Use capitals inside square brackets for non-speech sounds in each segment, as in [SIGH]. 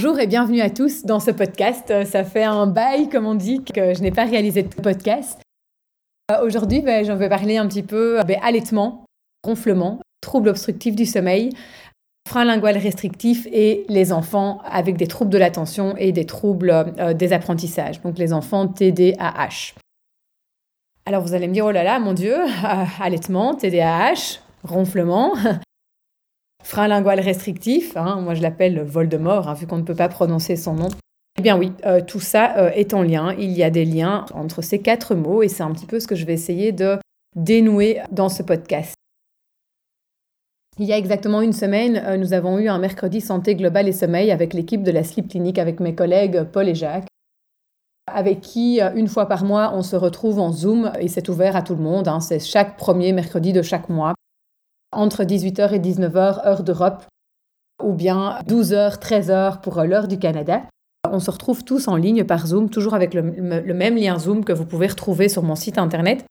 Bonjour et bienvenue à tous dans ce podcast. Euh, ça fait un bail, comme on dit, que je n'ai pas réalisé de podcast. Euh, aujourd'hui, ben, j'en vais parler un petit peu ben, allaitement, ronflement, troubles obstructifs du sommeil, frein lingual restrictif et les enfants avec des troubles de l'attention et des troubles euh, des apprentissages, donc les enfants TDAH. Alors vous allez me dire, oh là là, mon Dieu, [LAUGHS] allaitement, TDAH, ronflement, [LAUGHS] frein lingual restrictif, hein, moi je l'appelle Voldemort, hein, vu qu'on ne peut pas prononcer son nom. Eh bien oui, euh, tout ça euh, est en lien. Il y a des liens entre ces quatre mots et c'est un petit peu ce que je vais essayer de dénouer dans ce podcast. Il y a exactement une semaine, euh, nous avons eu un mercredi santé globale et sommeil avec l'équipe de la Sleep Clinic avec mes collègues Paul et Jacques, avec qui une fois par mois on se retrouve en Zoom et c'est ouvert à tout le monde. Hein. c'est chaque premier mercredi de chaque mois entre 18h et 19h, heure d'Europe, ou bien 12h, 13h pour l'heure du Canada. On se retrouve tous en ligne par Zoom, toujours avec le, même lien Zoom que vous pouvez retrouver sur mon site internet.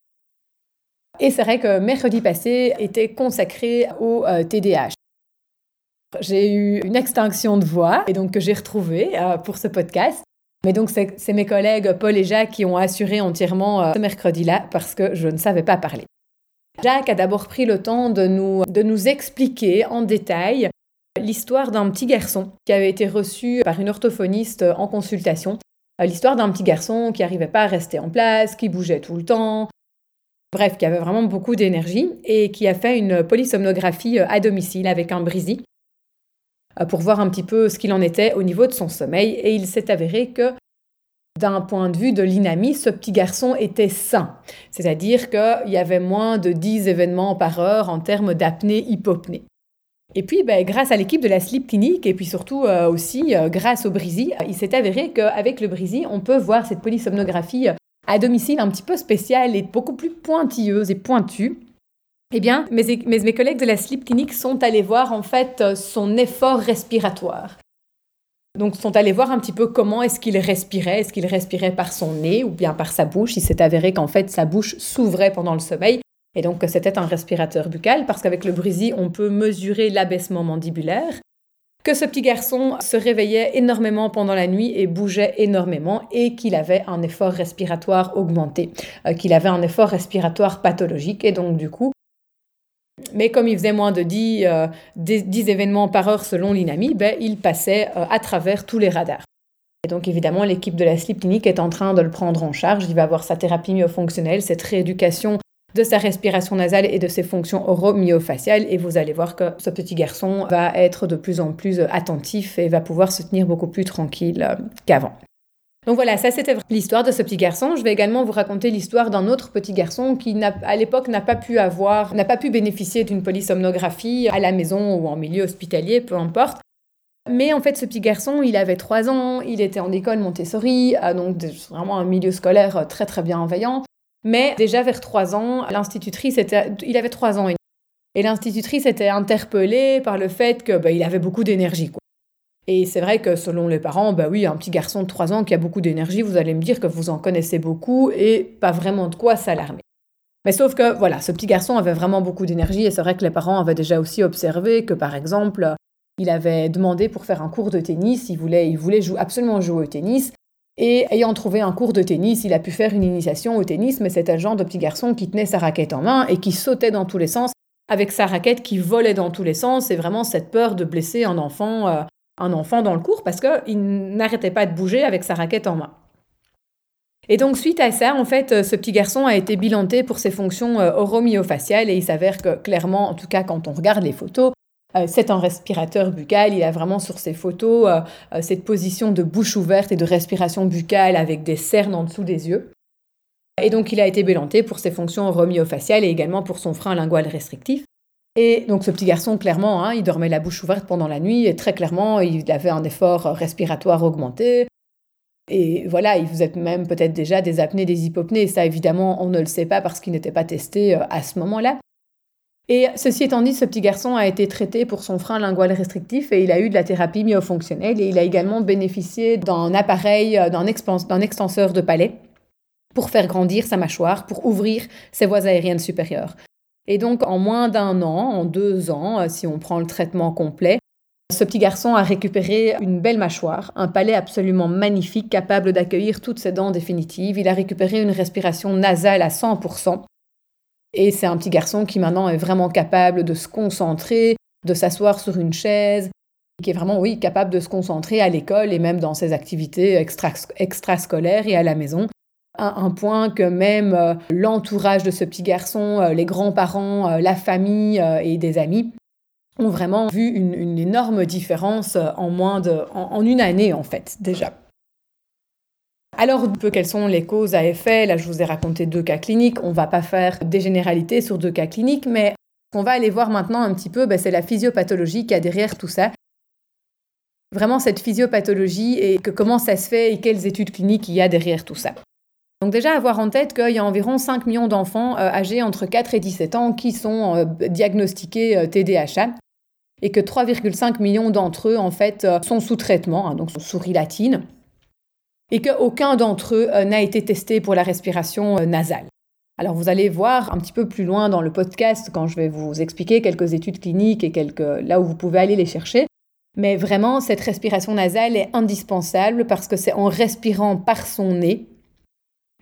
Et c'est vrai que mercredi passé était consacré au TDAH. Euh, j'ai eu une extinction de voix et donc que j'ai retrouvée euh, pour ce podcast. Mais donc c'est mes collègues Paul et Jacques qui ont assuré entièrement euh, ce mercredi-là parce que je ne savais pas parler. Jacques a d'abord pris le temps de nous, de nous expliquer en détail l'histoire d'un petit garçon qui avait été reçu par une orthophoniste en consultation. L'histoire d'un petit garçon qui n'arrivait pas à rester en place, qui bougeait tout le temps, bref, qui avait vraiment beaucoup d'énergie et qui a fait une polysomnographie à domicile avec un brisi pour voir un petit peu ce qu'il en était au niveau de son sommeil. Et il s'est avéré que d'un point de vue de l'inami, ce petit garçon était sain. C'est-à-dire qu'il y avait moins de 10 événements par heure en termes d'apnée-hypopnée. Et puis, ben, grâce à l'équipe de la Sleep Clinic et puis surtout euh, aussi euh, grâce au Brisi, il s'est avéré qu'avec le Brisi, on peut voir cette polysomnographie à domicile un petit peu spéciale et beaucoup plus pointilleuse et pointue. Eh bien, mes, mes collègues de la Sleep Clinic sont allés voir en fait son effort respiratoire. Donc, sont allés voir un petit peu comment est-ce qu'il respirait. Est-ce qu'il respirait par son nez ou bien par sa bouche? Il s'est avéré qu'en fait, sa bouche s'ouvrait pendant le sommeil et donc que c'était un respirateur buccal parce qu'avec le brisi, on peut mesurer l'abaissement mandibulaire. Que ce petit garçon se réveillait énormément pendant la nuit et bougeait énormément et qu'il avait un effort respiratoire augmenté, euh, qu'il avait un effort respiratoire pathologique et donc du coup, mais comme il faisait moins de 10, euh, événements par heure selon l'INAMI, ben, il passait euh, à travers tous les radars. Et donc évidemment, l'équipe de la Sleep Clinic est en train de le prendre en charge. Il va avoir sa thérapie myofonctionnelle, cette rééducation de sa respiration nasale et de ses fonctions oro-myofasciales. Et vous allez voir que ce petit garçon va être de plus en plus attentif et va pouvoir se tenir beaucoup plus tranquille euh, qu'avant. Donc voilà, ça c'était l'histoire de ce petit garçon. Je vais également vous raconter l'histoire d'un autre petit garçon qui, à l'époque, n'a pas pu avoir, n'a pas pu bénéficier d'une polysomnographie à la maison ou en milieu hospitalier, peu importe. Mais en fait, ce petit garçon, il avait 3 ans, il était en école Montessori, euh, donc vraiment un milieu scolaire euh, très très bienveillant. Mais déjà vers 3 ans, l'institutrice était, il avait 3 ans et l'institutrice était interpellée par le fait qu'il bah, avait beaucoup d'énergie. Et c'est vrai que selon les parents, bah oui, un petit garçon de 3 ans qui a beaucoup d'énergie, vous allez me dire que vous en connaissez beaucoup et pas vraiment de quoi s'alarmer. Mais sauf que, voilà, ce petit garçon avait vraiment beaucoup d'énergie et c'est vrai que les parents avaient déjà aussi observé que, par exemple, il avait demandé pour faire un cours de tennis, il voulait, il voulait absolument jouer au tennis. Et ayant trouvé un cours de tennis, il a pu faire une initiation au tennis, mais c'était le genre de petit garçon qui tenait sa raquette en main et qui sautait dans tous les sens avec sa raquette qui volait dans tous les sens et vraiment cette peur de blesser un enfant, euh, un enfant dans le cours parce qu'il n'arrêtait pas de bouger avec sa raquette en main. Et donc, suite à ça, en fait, euh, ce petit garçon a été bilanté pour ses fonctions euh, oromyofaciales et il s'avère que clairement, en tout cas quand on regarde les photos, c'est un respirateur buccal. Il a vraiment sur ses photos cette position de bouche ouverte et de respiration buccale avec des cernes en dessous des yeux. Et donc, il a été bilanté pour ses fonctions romyofaciales et également pour son frein lingual restrictif. Et donc, ce petit garçon, clairement, hein, il dormait la bouche ouverte pendant la nuit et très clairement, il avait un effort respiratoire augmenté. Et voilà, il faisait même peut-être déjà des apnées, des hypopnées. Et ça, évidemment, on ne le sait pas parce qu'il n'était pas testé euh, à ce moment-là. Et ceci étant dit, ce petit garçon a été traité pour son frein lingual restrictif et il a eu de la thérapie myofonctionnelle et il a également bénéficié d'un appareil, euh, d'un extenseur de palais pour faire grandir sa mâchoire, pour ouvrir ses voies aériennes supérieures. Et donc, en moins d'un an, en deux ans, euh, si on prend le traitement complet, ce petit garçon a récupéré une belle mâchoire, un palais absolument magnifique, capable d'accueillir toutes ses dents définitives. Il a récupéré une respiration nasale à 100%. Et c'est un petit garçon qui maintenant est vraiment capable de se concentrer, de s'asseoir sur une chaise, qui est vraiment, oui, capable de se concentrer à l'école et même dans ses activités extrascolaires et à la maison à un point que même euh, l'entourage de ce petit garçon, euh, les grands-parents, euh, la famille et des amis ont vraiment vu une, énorme différence en moins de, en, une année en fait déjà. Alors, peu quelles sont les causes à effet Là, je vous ai raconté deux cas cliniques. On ne va pas faire des généralités sur deux cas cliniques, mais on va aller voir maintenant un petit peu, ben, c'est la physiopathologie qui a derrière tout ça. Vraiment cette physiopathologie et que comment ça se fait et quelles études cliniques il y a derrière tout ça. Donc déjà avoir en tête qu'il y a environ 5 millions d'enfants euh, âgés entre 4 et 17 ans qui sont euh, diagnostiqués TDAH euh, et que 3,5 millions d'entre eux en fait sont sous traitement, hein, donc sous rilatine, et qu'aucun d'entre eux n'a été testé pour la respiration nasale. Alors vous allez voir un petit peu plus loin dans le podcast quand je vais vous expliquer quelques études cliniques et quelques là où vous pouvez aller les chercher. Mais vraiment, cette respiration nasale est indispensable parce que c'est en respirant par son nez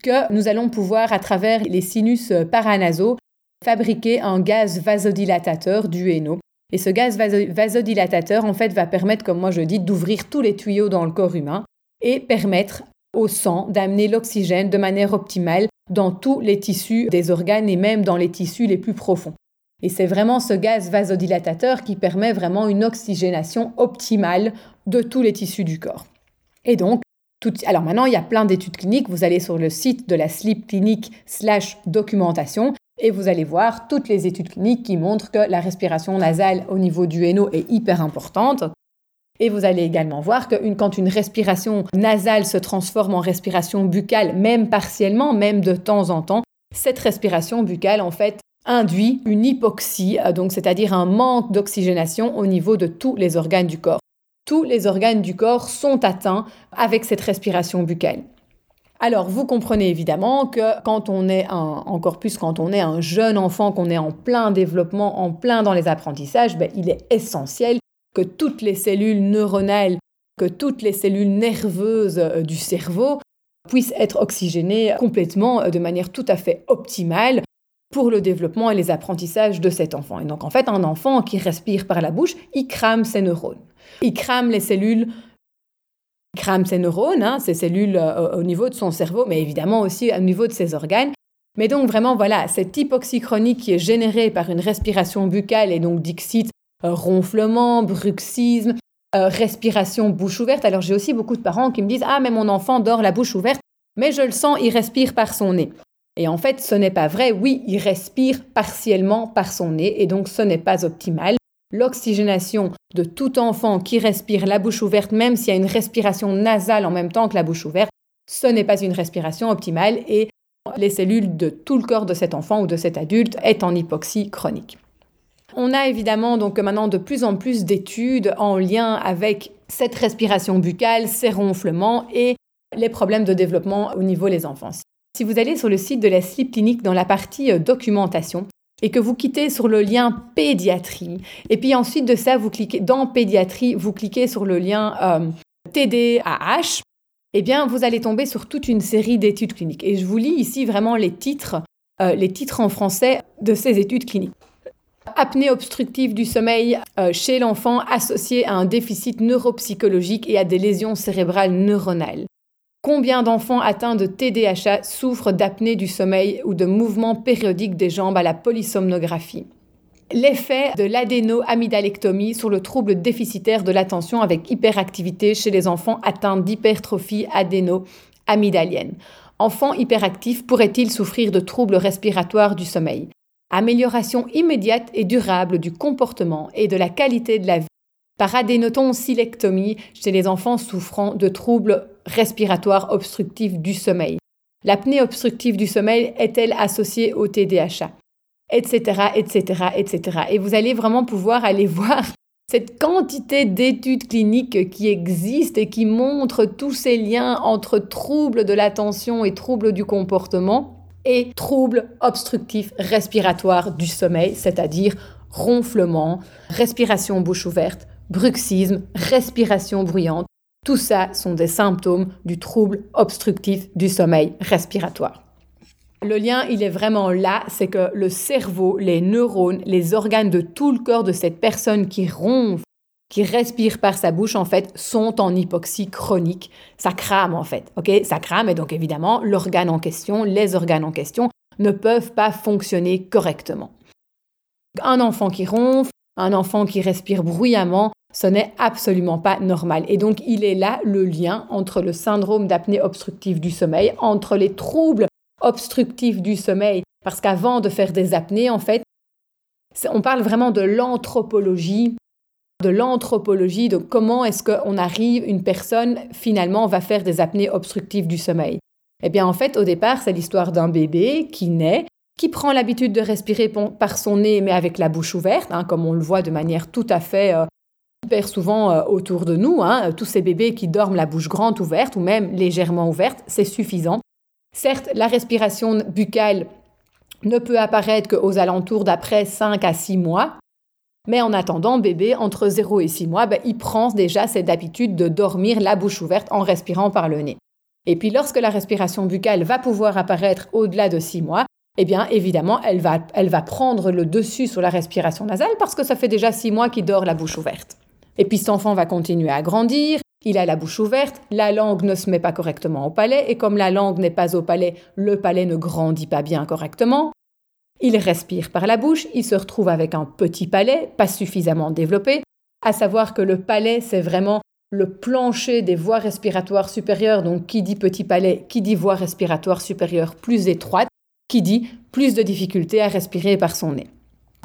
que nous allons pouvoir, à travers les sinus paranasaux, fabriquer un gaz vasodilatateur du héno. Et ce gaz vasodilatateur, en fait, va permettre, comme moi je dis, d'ouvrir tous les tuyaux dans le corps humain et permettre au sang d'amener l'oxygène de manière optimale dans tous les tissus des organes et même dans les tissus les plus profonds. Et c'est vraiment ce gaz vasodilatateur qui permet vraiment une oxygénation optimale de tous les tissus du corps. Et donc, alors maintenant, il y a plein d'études cliniques. Vous allez sur le site de la Sleep Clinic slash documentation et vous allez voir toutes les études cliniques qui montrent que la respiration nasale au niveau du héno est hyper importante. Et vous allez également voir que quand une respiration nasale se transforme en respiration buccale, même partiellement, même de temps en temps, cette respiration buccale, en fait, induit une hypoxie, euh, donc c'est-à-dire un manque d'oxygénation au niveau de tous les organes du corps tous les organes du corps sont atteints avec cette respiration buccale. Alors, vous comprenez évidemment que quand on est un, encore plus quand on est un jeune enfant, qu'on est en plein développement, en plein dans les apprentissages, ben, il est essentiel que toutes les cellules neuronales, que toutes les cellules nerveuses euh, du cerveau puissent être oxygénées complètement euh, de manière tout à fait optimale pour le développement et les apprentissages de cet enfant. Et donc, en fait, un enfant qui respire par la bouche, il crame ses neurones. Il crame les cellules, il crame ses neurones, hein, ses cellules euh, au niveau de son cerveau, mais évidemment aussi au niveau de ses organes. Mais donc vraiment, voilà, cette hypoxie chronique qui est générée par une respiration buccale et donc dixit, euh, ronflement, bruxisme, euh, respiration bouche ouverte. Alors j'ai aussi beaucoup de parents qui me disent Ah, mais mon enfant dort la bouche ouverte, mais je le sens, il respire par son nez. Et en fait, ce n'est pas vrai. Oui, il respire partiellement par son nez et donc ce n'est pas optimal l'oxygénation de tout enfant qui respire la bouche ouverte, même s'il y a une respiration nasale en même temps que la bouche ouverte, ce n'est pas une respiration optimale et les cellules de tout le corps de cet enfant ou de cet adulte est en hypoxie chronique. On a évidemment donc maintenant de plus en plus d'études en lien avec cette respiration buccale, ces ronflements et les problèmes de développement au niveau des enfants. Si vous allez sur le site de la Sleep Clinic dans la partie euh, documentation, et que vous quittez sur le lien pédiatrie, et puis ensuite de ça, vous cliquez dans pédiatrie, vous cliquez sur le lien euh, TDAH, eh bien, vous allez tomber sur toute une série d'études cliniques. Et je vous lis ici vraiment les titres, euh, les titres en français de ces études cliniques. apnée obstructive du sommeil euh, chez l'enfant associée à un déficit neuropsychologique et à des lésions cérébrales neuronales. Combien d'enfants atteints de TDAH souffrent d'apnée du sommeil ou de mouvements périodiques des jambes à la polysomnographie? L'effet de l'adéno-amydalectomie sur le trouble déficitaire de l'attention avec hyperactivité chez les enfants atteints d'hypertrophie adéno-amygdalienne. Enfants hyperactifs pourraient-ils souffrir de troubles respiratoires du sommeil? Amélioration immédiate et durable du comportement et de la qualité de la vie. Par adénotonsillectomie chez les enfants souffrant de troubles respiratoires obstructifs du sommeil. L'apnée obstructive du sommeil est-elle associée au TDAH Etc., etc., etc. Et vous allez vraiment pouvoir aller [LAUGHS] voir cette quantité d'études cliniques qui existent et qui montrent tous ces liens entre troubles de l'attention et troubles du comportement et troubles obstructifs respiratoires du sommeil, c'est-à-dire ronflement, respiration bouche ouverte, bruxisme, respiration bruyante. Tout ça sont des symptômes du trouble obstructif du sommeil respiratoire. Le lien, il est vraiment là, c'est que le cerveau, les neurones, les organes de tout le corps de cette personne qui ronfle, qui respire par sa bouche, en fait, sont en hypoxie chronique. Ça crame, en fait. OK? Ça crame, et donc, évidemment, l'organe en question, les organes en question, ne peuvent pas fonctionner correctement. Un enfant qui ronfle, un enfant qui respire bruyamment, ce n'est absolument pas normal. Et donc, il est là le lien entre le syndrome d'apnée obstructive du sommeil, entre les troubles obstructif du sommeil, parce qu'avant de faire des apnées, en fait, on parle vraiment de l'anthropologie, de l'anthropologie, de comment est-ce qu'on arrive, une personne finalement va faire des apnées obstructives du sommeil. Eh bien, en fait, au départ, c'est l'histoire d'un bébé qui naît, qui prend l'habitude de respirer par son nez, mais avec la bouche ouverte, hein, comme on le voit de manière tout à fait euh, hyper souvent euh, autour de nous. Hein, tous ces bébés qui dorment la bouche grande ouverte ou même légèrement ouverte, c'est suffisant. Certes, la respiration buccale ne peut apparaître qu'aux alentours d'après 5 à 6 mois, mais en attendant, bébé, entre 0 et 6 mois, ben, il prend déjà cette habitude de dormir la bouche ouverte en respirant par le nez. Et puis lorsque la respiration buccale va pouvoir apparaître au-delà de 6 mois, eh bien évidemment, elle va, elle va prendre le dessus sur la respiration nasale parce que ça fait déjà 6 mois qu'il dort la bouche ouverte. Et puis cet enfant va continuer à grandir, il a la bouche ouverte, la langue ne se met pas correctement au palais, et comme la langue n'est pas au palais, le palais ne grandit pas bien correctement. Il respire par la bouche, il se retrouve avec un petit palais, pas suffisamment développé, à savoir que le palais, c'est vraiment le plancher des voies respiratoires supérieures, donc qui dit petit palais, qui dit voie respiratoire supérieure plus étroite, qui dit plus de difficultés à respirer par son nez,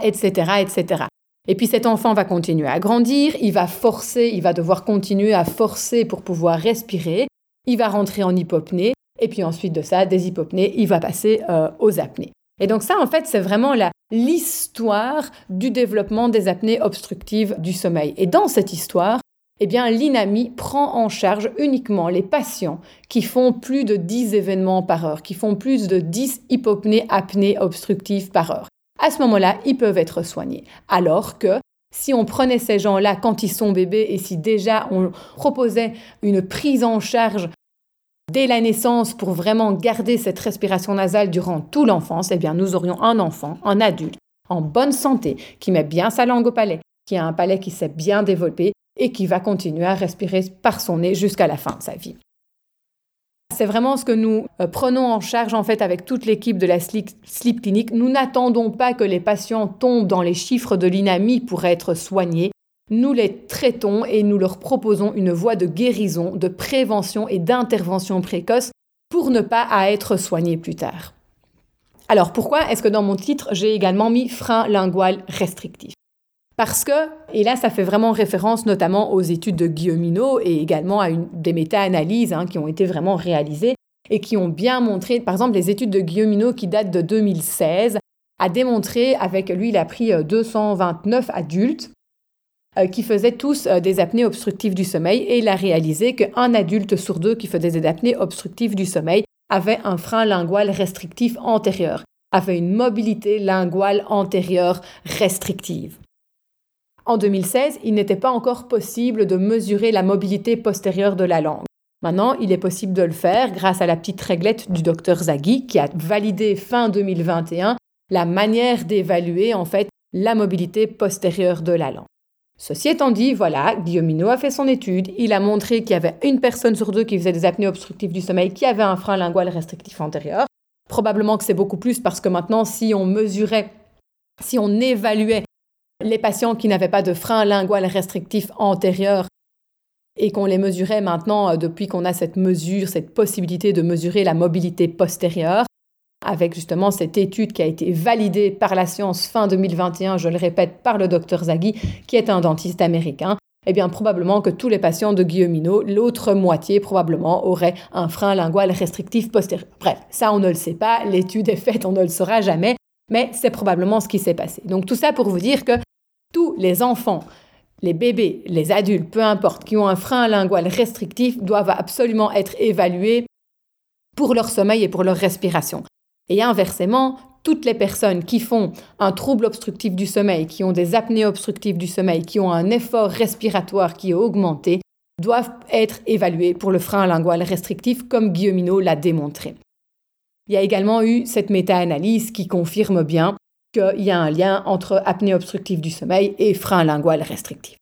etc., etc. Et puis cet enfant va continuer à grandir, il va forcer, il va devoir continuer à forcer pour pouvoir respirer, il va rentrer en hypopnée, et puis ensuite de ça, des hypopnées, il va passer euh, aux apnées. Et donc ça, en fait, c'est vraiment l'histoire du développement des apnées obstructives du sommeil. Et dans cette histoire, eh bien, l'INAMI prend en charge uniquement les patients qui font plus de 10 événements par heure, qui font plus de 10 hypopnées apnées obstructives par heure à ce moment-là, ils peuvent être soignés. Alors que si on prenait ces gens-là quand ils sont bébés et si déjà on proposait une prise en charge dès la naissance pour vraiment garder cette respiration nasale durant toute l'enfance, eh bien nous aurions un enfant, un adulte en bonne santé, qui met bien sa langue au palais, qui a un palais qui s'est bien développé et qui va continuer à respirer par son nez jusqu'à la fin de sa vie. C'est vraiment ce que nous euh, prenons en charge avec toute l'équipe de la Sleep Clinic. Nous n'attendons pas que les patients tombent dans les chiffres de l'INAMI pour être soignés. Nous les traitons et nous leur proposons une voie de guérison, de prévention et d'intervention précoce pour ne pas être soignés plus tard. Alors pourquoi est-ce que dans mon titre j'ai également mis frein lingual restrictif? Parce que, et là ça fait vraiment référence notamment aux études de Guilleminot et également à des méta-analyses hein, qui ont été vraiment réalisées et qui ont bien montré, par exemple les études de Guilleminot qui datent de 2016, a démontré, avec lui il a pris 229 euh, adultes euh, qui faisaient tous euh, des apnées obstructives du sommeil et il a réalisé qu'un adulte sur deux qui faisait des apnées obstructives du sommeil avait un frein lingual restrictif antérieur, avait une mobilité linguale antérieure restrictive. En 2016, il n'était pas encore possible de mesurer la mobilité postérieure de la langue. Maintenant, il est possible de le faire grâce à la petite réglette du docteur Zaghi qui a validé fin 2021 la manière d'évaluer en fait la mobilité postérieure de la langue. Ceci étant dit, voilà, a fait son étude, il a montré qu'il y avait une personne sur deux qui faisait des apnées obstructives du sommeil qui avait un frein lingual restrictif antérieur. Probablement que c'est beaucoup plus parce que maintenant, si on mesurait, si on évaluait les patients qui n'avaient pas de frein lingual restrictif antérieur et qu'on les mesurait maintenant euh, depuis qu'on a cette mesure, cette possibilité de mesurer la mobilité postérieure, avec justement cette étude qui a été validée par la science fin 2021, je le répète, par le docteur Zaghi, qui est un dentiste américain, eh bien probablement que tous les patients de Guilleminot, l'autre moitié probablement, auraient un frein lingual restrictif postérieur. Bref, ça on ne le sait pas, l'étude est faite, on ne le saura jamais, mais c'est probablement ce qui s'est passé. Donc tout ça pour vous dire que les enfants, les bébés, les adultes, peu importe, qui ont un frein lingual restrictif, doivent absolument être évalués pour leur sommeil et pour leur respiration. Et inversement, toutes les personnes qui font un trouble obstructif du sommeil, qui ont des apnées obstructives du sommeil, qui ont un effort respiratoire qui est augmenté, doivent être évaluées pour le frein lingual restrictif, comme Guilleminot l'a démontré. Il y a également eu cette méta-analyse qui confirme bien qu'il y a un lien entre apnée obstructive du sommeil et frein lingual restrictif.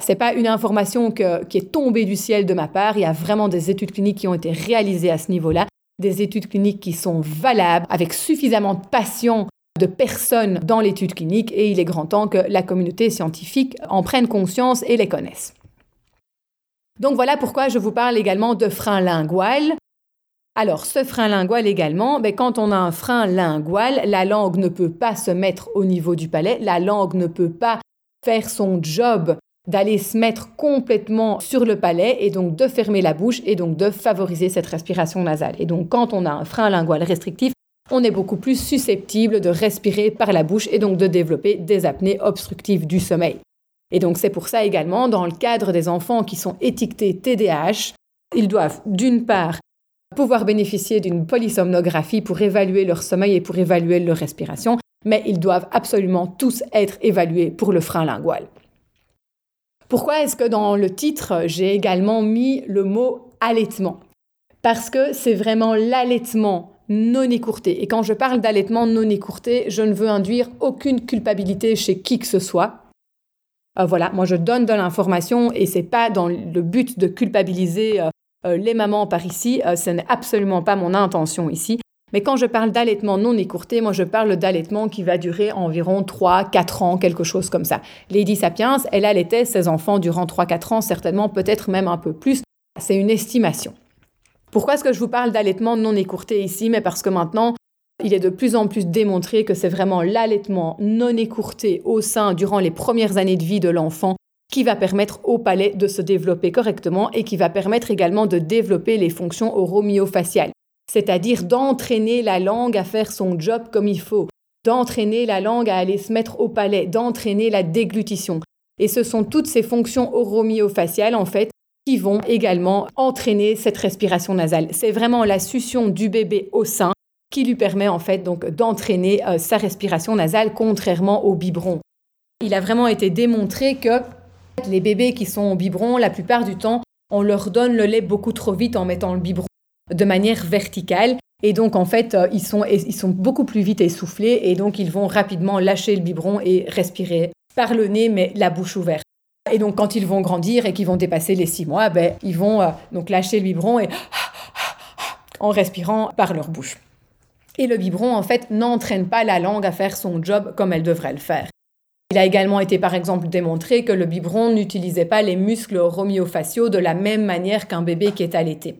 Ce n'est pas une information qui est tombée du ciel de ma part, il y a vraiment des études cliniques qui ont été réalisées à ce niveau-là, des études cliniques qui sont valables, avec suffisamment de patients, de personnes dans l'étude clinique, et il est grand temps que la communauté scientifique en prenne conscience et les connaisse. Donc voilà pourquoi je vous parle également de frein lingual. Alors, ce frein lingual également, ben, quand on a un frein lingual, la langue ne peut pas se mettre au niveau du palais, la langue ne peut pas faire son job d'aller se mettre complètement sur le palais et donc de fermer la bouche et donc de favoriser cette respiration nasale. Et donc, quand on a un frein lingual restrictif, on est beaucoup plus susceptible de respirer par la bouche et donc de développer des apnées obstructives du sommeil. Et donc, c'est pour ça également, dans le cadre des enfants qui sont étiquetés TDAH, ils doivent d'une part pouvoir bénéficier d'une polysomnographie pour évaluer leur sommeil et pour évaluer leur respiration, mais ils doivent absolument tous être évalués pour le frein lingual. Pourquoi est-ce que dans le titre, j'ai également mis le mot allaitement? Parce que c'est vraiment l'allaitement non écourté. Et quand je parle d'allaitement non écourté, je ne veux induire aucune culpabilité chez qui que ce soit. Euh, voilà, moi je donne de l'information et c'est pas dans le but de culpabiliser euh, euh, les mamans par ici. Euh, ce n'est absolument pas mon intention ici. Mais quand je parle d'allaitement non écourté, moi je parle d'allaitement qui va durer environ 3-4 ans, quelque chose comme ça. Lady Sapiens, elle allaitait ses enfants durant 3-4 ans, certainement peut-être même un peu plus. C'est une estimation. Pourquoi est-ce que je vous parle d'allaitement non écourté ici? Mais parce que maintenant, il est de plus en plus démontré que c'est vraiment l'allaitement non écourté au sein durant les premières années de vie de l'enfant qui va permettre au palais de se développer correctement et qui va permettre également de développer les fonctions oromyofaciales, c'est-à-dire d'entraîner la langue à faire son job comme il faut, d'entraîner la langue à aller se mettre au palais, d'entraîner la déglutition. Et ce sont toutes ces fonctions oromyofaciales, en fait, qui vont également entraîner cette respiration nasale. C'est vraiment la succion du bébé au sein qui lui permet en fait donc d'entraîner euh, sa respiration nasale contrairement au biberon. Il a vraiment été démontré que les bébés qui sont au biberon, la plupart du temps, on leur donne le lait beaucoup trop vite en mettant le biberon de manière verticale. Et donc, en fait, euh, ils sont, ils sont beaucoup plus vite essoufflés et donc ils vont rapidement lâcher le biberon et respirer par le nez, mais la bouche ouverte. Et donc, quand ils vont grandir et qu'ils vont dépasser les six mois, ben, ils vont euh, donc lâcher le biberon et en respirant par leur bouche. Et le biberon, en fait, n'entraîne pas la langue à faire son job comme elle devrait le faire. Il a également été par exemple démontré que le biberon n'utilisait pas les muscles romyofaciaux de la même manière qu'un bébé qui est allaité.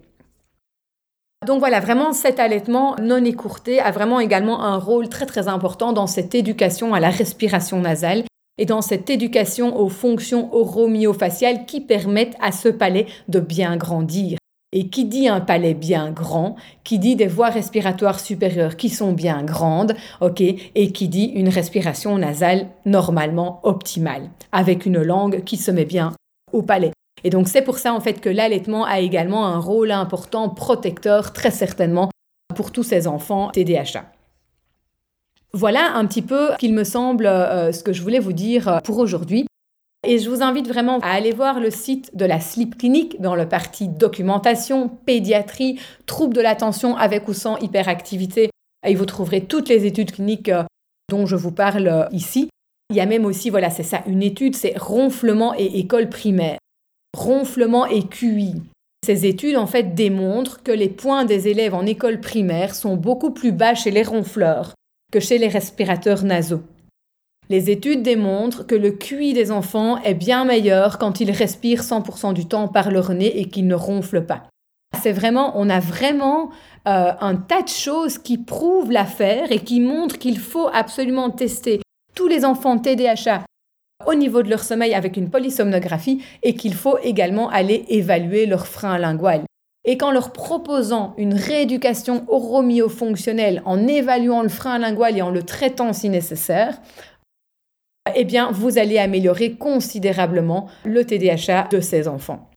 Donc voilà, vraiment cet allaitement non écourté a vraiment également un rôle très très important dans cette éducation à la respiration nasale et dans cette éducation aux fonctions oromyofaciales qui permettent à ce palais de bien grandir. Et qui dit un palais bien grand, qui dit des voies respiratoires supérieures qui sont bien grandes, ok, et qui dit une respiration nasale normalement optimale, avec une langue qui se met bien au palais. Et donc c'est pour ça en fait que l'allaitement a également un rôle important protecteur très certainement pour tous ces enfants TDAH. Voilà un petit peu qu'il me semble euh, ce que je voulais vous dire pour aujourd'hui. Et je vous invite vraiment à aller voir le site de la Sleep Clinic dans le parti documentation, pédiatrie, troubles de l'attention avec ou sans hyperactivité. Et vous trouverez toutes les études cliniques euh, dont je vous parle ici. Il y a même aussi, voilà, c'est ça, une étude, c'est ronflement et école primaire. Ronflement et QI. Ces études, en fait, démontrent que les points des élèves en école primaire sont beaucoup plus bas chez les ronfleurs que chez les respirateurs nasaux. Les études démontrent que le QI des enfants est bien meilleur quand ils respirent 100% du temps par leur nez et qu'ils ne ronflent pas. C'est vraiment, on a vraiment euh, un tas de choses qui prouvent l'affaire et qui montrent qu'il faut absolument tester tous les enfants TDHA au niveau de leur sommeil avec une polysomnographie et qu'il faut également aller évaluer leur frein lingual. Et qu'en leur proposant une rééducation oromyofonctionnelle, en évaluant le frein lingual et en le traitant si nécessaire, eh bien, vous allez améliorer considérablement le TDHA de ces enfants.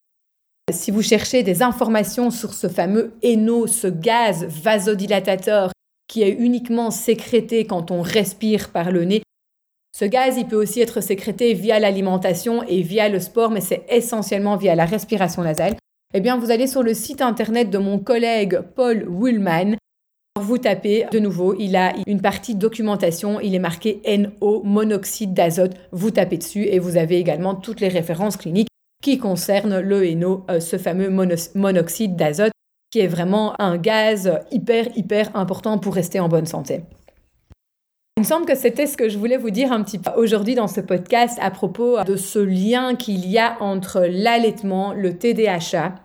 Si vous cherchez des informations sur ce fameux ENO, ce gaz vasodilatateur qui est uniquement sécrété quand on respire par le nez, ce gaz, il peut aussi être sécrété via l'alimentation et via le sport, mais c'est essentiellement via la respiration nasale. Eh bien, vous allez sur le site internet de mon collègue Paul Willman vous tapez de nouveau, il a une partie documentation, il est marqué NO, monoxyde d'azote. Vous tapez dessus et vous avez également toutes les références cliniques qui concernent le NO, euh, ce fameux monoxyde d'azote, qui est vraiment un gaz hyper, hyper important pour rester en bonne santé. Il me semble que c'était ce que je voulais vous dire un petit peu aujourd'hui dans ce podcast à propos de ce lien qu'il y a entre l'allaitement, le TDAH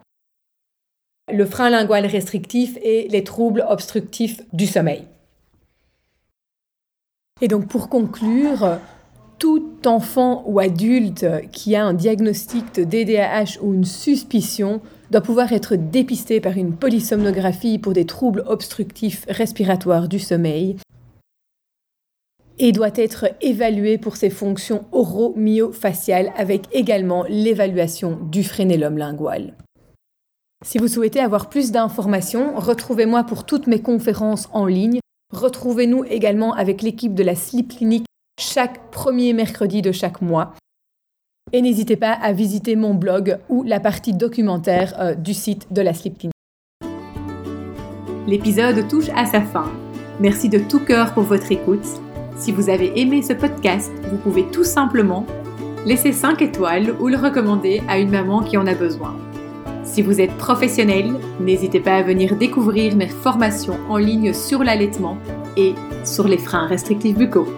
le frein lingual restrictif et les troubles obstructifs du sommeil. Et donc pour conclure, tout enfant ou adulte qui a un diagnostic de DDAH ou une suspicion doit pouvoir être dépisté par une polysomnographie pour des troubles obstructifs respiratoires du sommeil et doit être évalué pour ses fonctions oro-myofaciales avec également l'évaluation du frénélum lingual. Si vous souhaitez avoir plus d'informations, retrouvez-moi pour toutes mes conférences en ligne. Retrouvez-nous également avec l'équipe de la Sleep Clinic chaque premier mercredi de chaque mois. Et n'hésitez pas à visiter mon blog ou la partie documentaire euh, du site de la Sleep Clinic. L'épisode touche à sa fin. Merci de tout cœur pour votre écoute. Si vous avez aimé ce podcast, vous pouvez tout simplement laisser 5 étoiles ou le recommander à une maman qui en a besoin. Si vous êtes professionnel, n'hésitez pas à venir découvrir mes formations en ligne sur l'allaitement et sur les freins restrictifs buccaux.